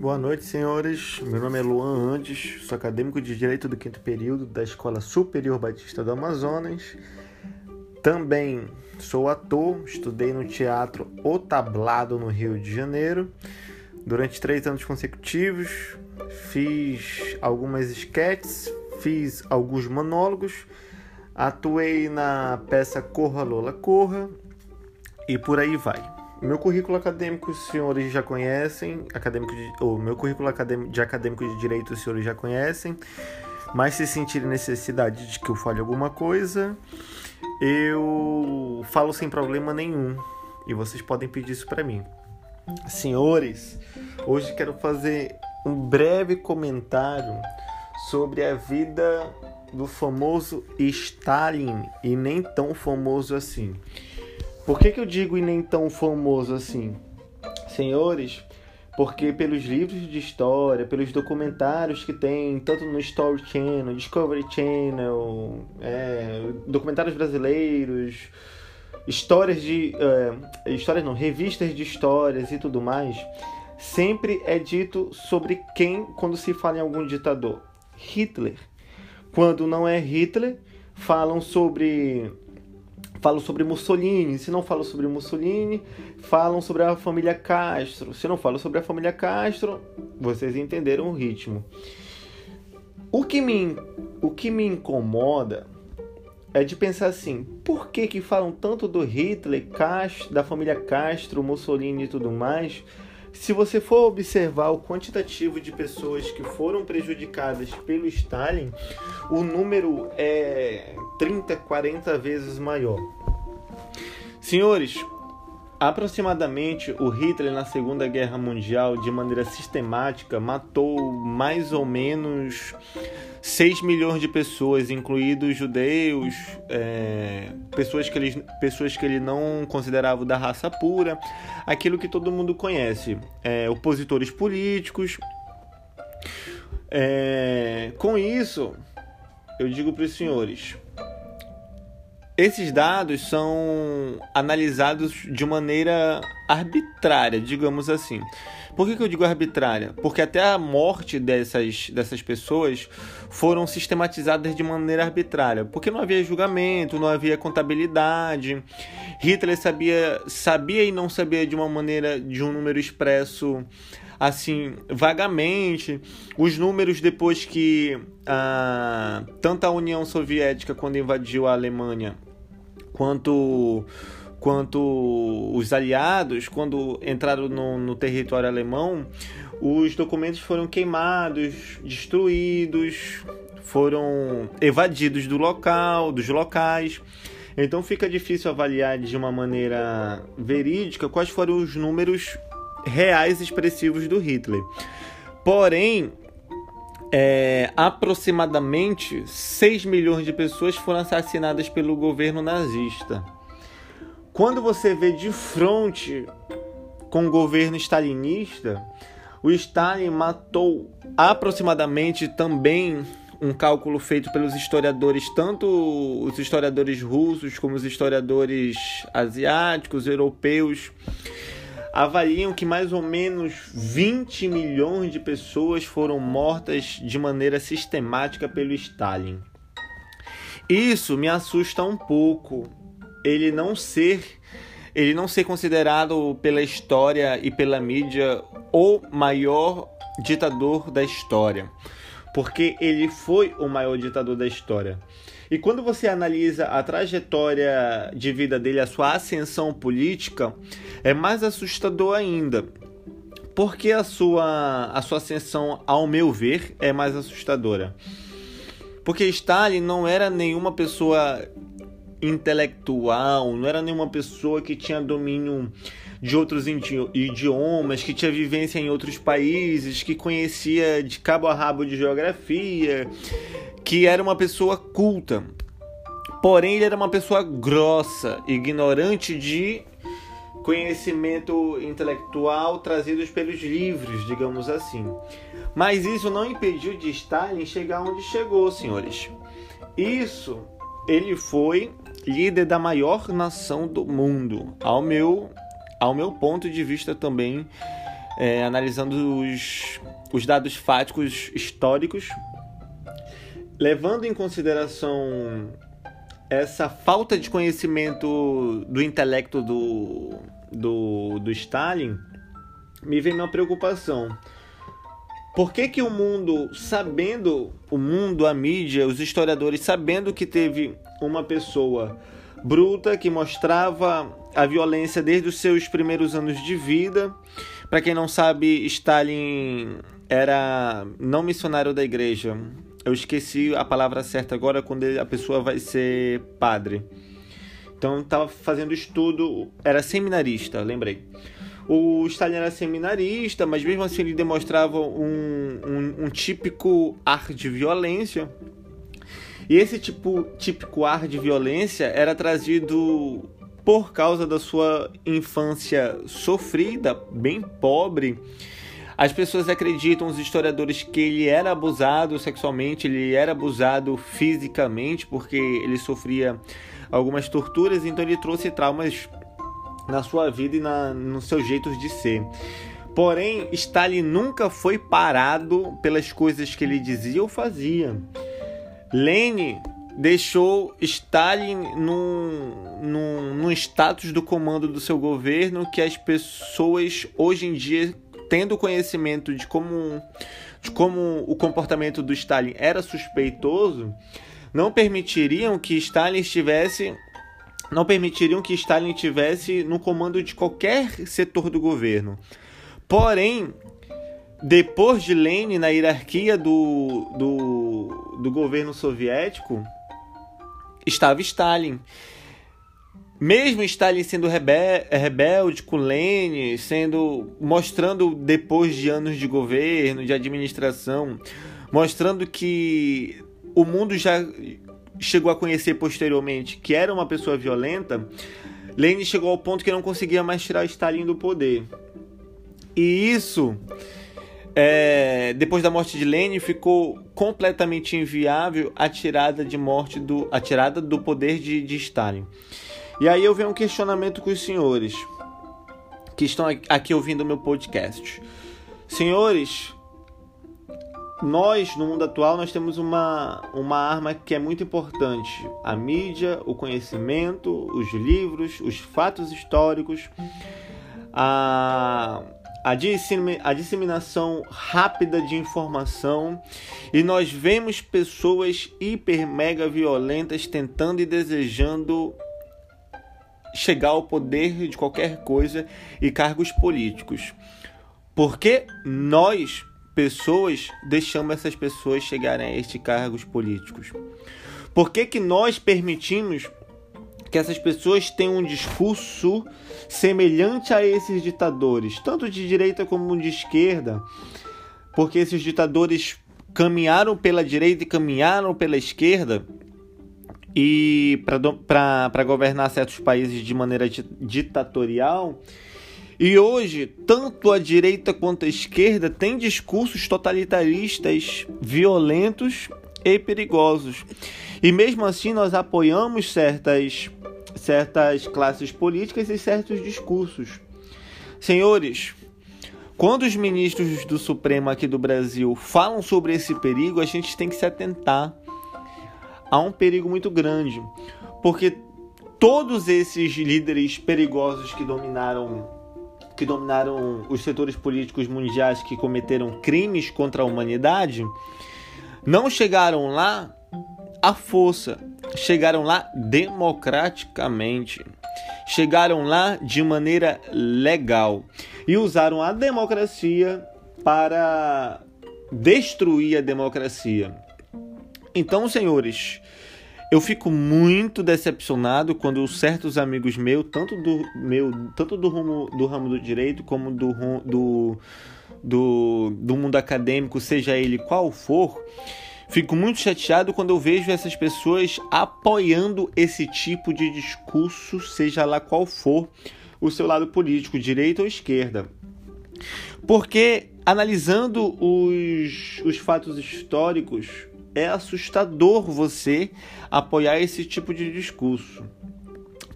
Boa noite, senhores. Meu nome é Luan Andes, sou acadêmico de Direito do quinto período da Escola Superior Batista do Amazonas. Também sou ator, estudei no Teatro O Tablado, no Rio de Janeiro. Durante três anos consecutivos, fiz algumas esquetes, fiz alguns monólogos, atuei na peça Corra Lola Corra e por aí vai. Meu currículo acadêmico os senhores já conhecem, acadêmico de, ou meu currículo de acadêmico de direito os senhores já conhecem, mas se sentirem necessidade de que eu fale alguma coisa, eu falo sem problema nenhum e vocês podem pedir isso para mim. Senhores, hoje quero fazer um breve comentário sobre a vida do famoso Stalin e nem tão famoso assim. Por que, que eu digo e nem tão famoso assim? Senhores, porque pelos livros de história, pelos documentários que tem, tanto no Story Channel, Discovery Channel, é, documentários brasileiros, histórias de. É, histórias não, revistas de histórias e tudo mais, sempre é dito sobre quem quando se fala em algum ditador. Hitler. Quando não é Hitler, falam sobre falam sobre Mussolini. Se não falam sobre Mussolini, falam sobre a família Castro. Se não falam sobre a família Castro, vocês entenderam o ritmo. O que me, o que me incomoda é de pensar assim: por que, que falam tanto do Hitler, Castro, da família Castro, Mussolini e tudo mais? Se você for observar o quantitativo de pessoas que foram prejudicadas pelo Stalin, o número é 30, 40 vezes maior. Senhores, aproximadamente o Hitler na Segunda Guerra Mundial, de maneira sistemática, matou mais ou menos 6 milhões de pessoas, incluídos judeus, é, pessoas, que ele, pessoas que ele não considerava da raça pura, aquilo que todo mundo conhece, é, opositores políticos. É, com isso, eu digo para os senhores, esses dados são analisados de maneira arbitrária, digamos assim. Por que, que eu digo arbitrária? Porque até a morte dessas, dessas pessoas foram sistematizadas de maneira arbitrária. Porque não havia julgamento, não havia contabilidade. Hitler sabia, sabia e não sabia de uma maneira, de um número expresso assim, vagamente. Os números depois que ah, tanto a União Soviética, quando invadiu a Alemanha, quanto quanto os aliados, quando entraram no, no, território alemão, os documentos foram queimados, destruídos, foram evadidos do local, dos locais. Então fica difícil avaliar de uma maneira verídica quais foram os números reais expressivos do Hitler. Porém, é, aproximadamente 6 milhões de pessoas foram assassinadas pelo governo nazista. Quando você vê de frente com o governo stalinista, o Stalin matou aproximadamente também um cálculo feito pelos historiadores, tanto os historiadores russos como os historiadores asiáticos, europeus, avaliam que mais ou menos 20 milhões de pessoas foram mortas de maneira sistemática pelo Stalin. Isso me assusta um pouco. Ele não ser ele não ser considerado pela história e pela mídia o maior ditador da história, porque ele foi o maior ditador da história. E quando você analisa a trajetória de vida dele, a sua ascensão política, é mais assustador ainda. Porque a sua, a sua ascensão, ao meu ver, é mais assustadora. Porque Stalin não era nenhuma pessoa intelectual, não era nenhuma pessoa que tinha domínio de outros idiomas, que tinha vivência em outros países, que conhecia de cabo a rabo de geografia, que era uma pessoa culta. Porém, ele era uma pessoa grossa, ignorante de conhecimento intelectual trazidos pelos livros, digamos assim. Mas isso não impediu de Stalin chegar onde chegou, senhores. Isso, ele foi líder da maior nação do mundo, ao meu, ao meu ponto de vista também é, analisando os, os dados fáticos históricos, levando em consideração essa falta de conhecimento do intelecto do, do, do Stalin, me vem uma preocupação. Por que, que o mundo, sabendo, o mundo, a mídia, os historiadores, sabendo que teve uma pessoa bruta que mostrava a violência desde os seus primeiros anos de vida. Para quem não sabe, Stalin era não missionário da igreja. Eu esqueci a palavra certa agora quando a pessoa vai ser padre. Então estava fazendo estudo, era seminarista, lembrei. O Stalin era seminarista, mas mesmo assim ele demonstrava um, um, um típico ar de violência e esse tipo, típico ar de violência era trazido por causa da sua infância sofrida, bem pobre. As pessoas acreditam, os historiadores, que ele era abusado sexualmente, ele era abusado fisicamente, porque ele sofria algumas torturas, então ele trouxe traumas na sua vida e na, nos seus jeitos de ser. Porém, Stalin nunca foi parado pelas coisas que ele dizia ou fazia. Lenin deixou Stalin num, num, num status do comando do seu governo que as pessoas hoje em dia, tendo conhecimento de como, de como o comportamento do Stalin era suspeitoso, não permitiriam que Stalin estivesse não permitiriam que Stalin tivesse no comando de qualquer setor do governo. Porém, depois de Lenin na hierarquia do, do, do governo soviético, estava Stalin. Mesmo Stalin sendo rebel, rebelde com Lenin, sendo mostrando depois de anos de governo, de administração, mostrando que o mundo já chegou a conhecer posteriormente que era uma pessoa violenta, Lenin chegou ao ponto que não conseguia mais tirar Stalin do poder. E isso é, depois da morte de Lenin, ficou completamente inviável a tirada de morte do, a tirada do poder de, de Stalin. E aí eu venho um questionamento com os senhores que estão aqui ouvindo o meu podcast. Senhores, nós no mundo atual nós temos uma, uma arma que é muito importante: a mídia, o conhecimento, os livros, os fatos históricos, a a, disseminação rápida de informação e nós vemos pessoas hiper mega violentas tentando e desejando chegar ao poder de qualquer coisa e cargos políticos. Porque nós, pessoas, deixamos essas pessoas chegarem a estes cargos políticos? Por que, que nós permitimos que essas pessoas têm um discurso semelhante a esses ditadores, tanto de direita como de esquerda, porque esses ditadores caminharam pela direita e caminharam pela esquerda e para governar certos países de maneira ditatorial. E hoje, tanto a direita quanto a esquerda têm discursos totalitaristas, violentos e perigosos. E mesmo assim, nós apoiamos certas certas classes políticas e certos discursos. Senhores, quando os ministros do Supremo aqui do Brasil falam sobre esse perigo, a gente tem que se atentar. Há um perigo muito grande, porque todos esses líderes perigosos que dominaram que dominaram os setores políticos mundiais que cometeram crimes contra a humanidade não chegaram lá à força, chegaram lá democraticamente, chegaram lá de maneira legal. E usaram a democracia para destruir a democracia. Então, senhores, eu fico muito decepcionado quando certos amigos meus, tanto do meu, tanto do ramo do, ramo do direito como do, do, do, do mundo acadêmico, seja ele qual for, Fico muito chateado quando eu vejo essas pessoas apoiando esse tipo de discurso, seja lá qual for o seu lado político, direita ou esquerda. Porque analisando os, os fatos históricos, é assustador você apoiar esse tipo de discurso.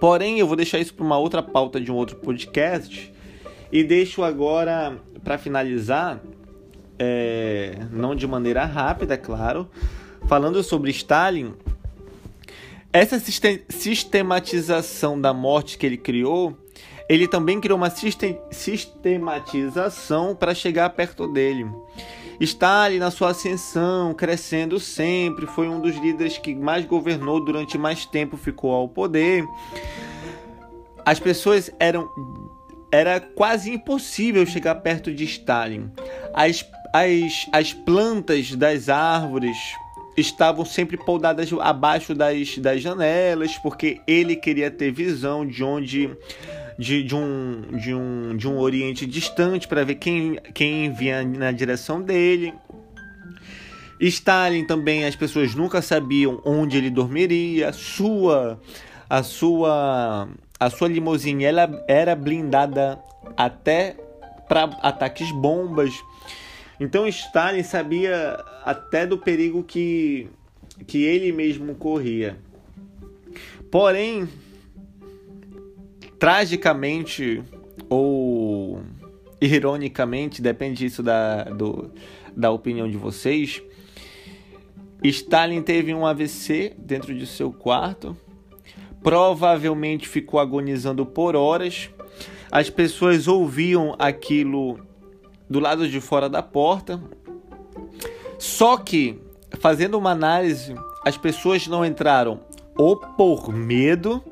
Porém, eu vou deixar isso para uma outra pauta de um outro podcast E deixo agora, para finalizar, é, não de maneira rápida, claro, falando sobre Stalin. Essa sistematização da morte que ele criou, ele também criou uma sistematização para chegar perto dele. Stalin, na sua ascensão, crescendo sempre, foi um dos líderes que mais governou durante mais tempo, ficou ao poder. As pessoas eram era quase impossível chegar perto de Stalin. As as, as plantas das árvores estavam sempre podadas abaixo das, das janelas, porque ele queria ter visão de onde. De, de, um, de, um, de um Oriente distante para ver quem, quem vinha na direção dele. Stalin também, as pessoas nunca sabiam onde ele dormiria. Sua, a sua, a sua limusine ela era blindada até para ataques bombas. Então Stalin sabia até do perigo que, que ele mesmo corria. Porém, tragicamente ou ironicamente, depende disso da, do, da opinião de vocês, Stalin teve um AVC dentro de seu quarto. Provavelmente ficou agonizando por horas. As pessoas ouviam aquilo do lado de fora da porta. Só que, fazendo uma análise, as pessoas não entraram ou por medo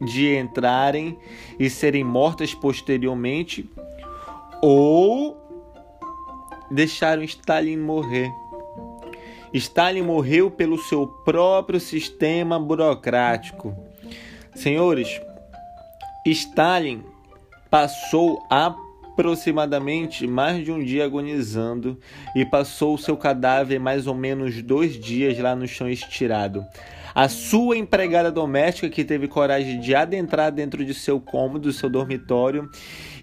de entrarem e serem mortas posteriormente, ou deixaram Stalin morrer. Stalin morreu pelo seu próprio sistema burocrático. Senhores, Stalin passou a aproximadamente mais de um dia agonizando e passou seu cadáver mais ou menos dois dias lá no chão estirado. A sua empregada doméstica, que teve coragem de adentrar dentro de seu cômodo, seu dormitório,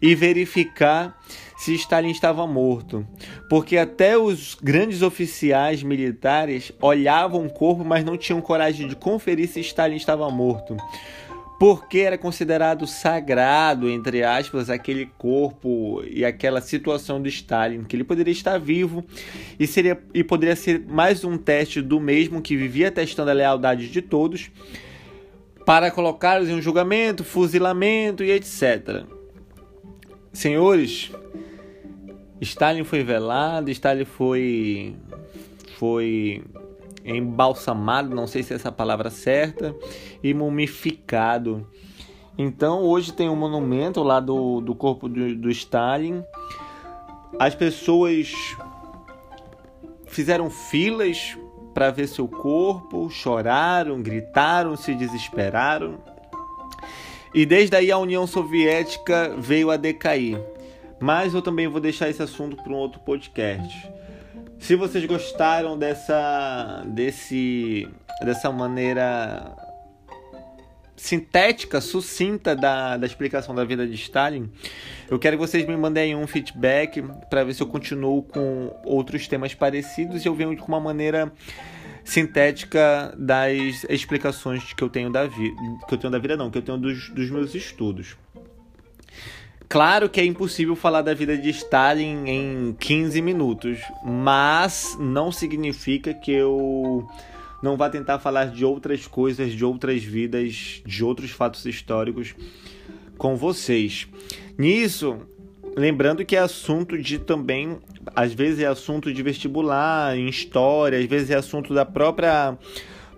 e verificar se Stalin estava morto, porque até os grandes oficiais militares olhavam o corpo, mas não tinham coragem de conferir se Stalin estava morto porque era considerado sagrado, entre aspas, aquele corpo e aquela situação de Stalin, que ele poderia estar vivo e, seria, e poderia ser mais um teste do mesmo que vivia testando a lealdade de todos para colocá-los em um julgamento, fuzilamento e etc. Senhores, Stalin foi velado, Stalin foi foi embalsamado, não sei se é essa palavra certa, e mumificado. Então hoje tem um monumento lá do, do corpo do, do Stalin. As pessoas fizeram filas para ver seu corpo, choraram, gritaram, se desesperaram. E desde aí a União Soviética veio a decair. Mas eu também vou deixar esse assunto para um outro podcast. Se vocês gostaram dessa desse dessa maneira sintética, sucinta da, da explicação da vida de Stalin, eu quero que vocês me mandem um feedback para ver se eu continuo com outros temas parecidos e eu venho com uma maneira sintética das explicações que eu tenho da vida, que eu tenho da vida não, que eu tenho dos, dos meus estudos. Claro que é impossível falar da vida de Stalin em 15 minutos, mas não significa que eu não vá tentar falar de outras coisas, de outras vidas, de outros fatos históricos com vocês. Nisso, lembrando que é assunto de também, às vezes é assunto de vestibular, em história, às vezes é assunto da própria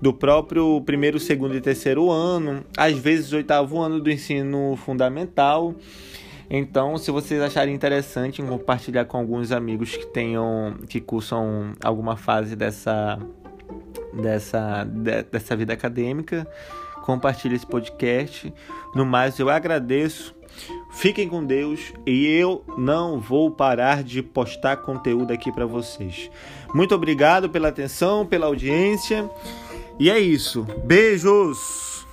do próprio primeiro, segundo e terceiro ano, às vezes oitavo ano do ensino fundamental. Então, se vocês acharem interessante compartilhar com alguns amigos que tenham que cursam alguma fase dessa dessa de, dessa vida acadêmica, compartilhe esse podcast. No mais, eu agradeço. Fiquem com Deus e eu não vou parar de postar conteúdo aqui para vocês. Muito obrigado pela atenção, pela audiência. E é isso. Beijos.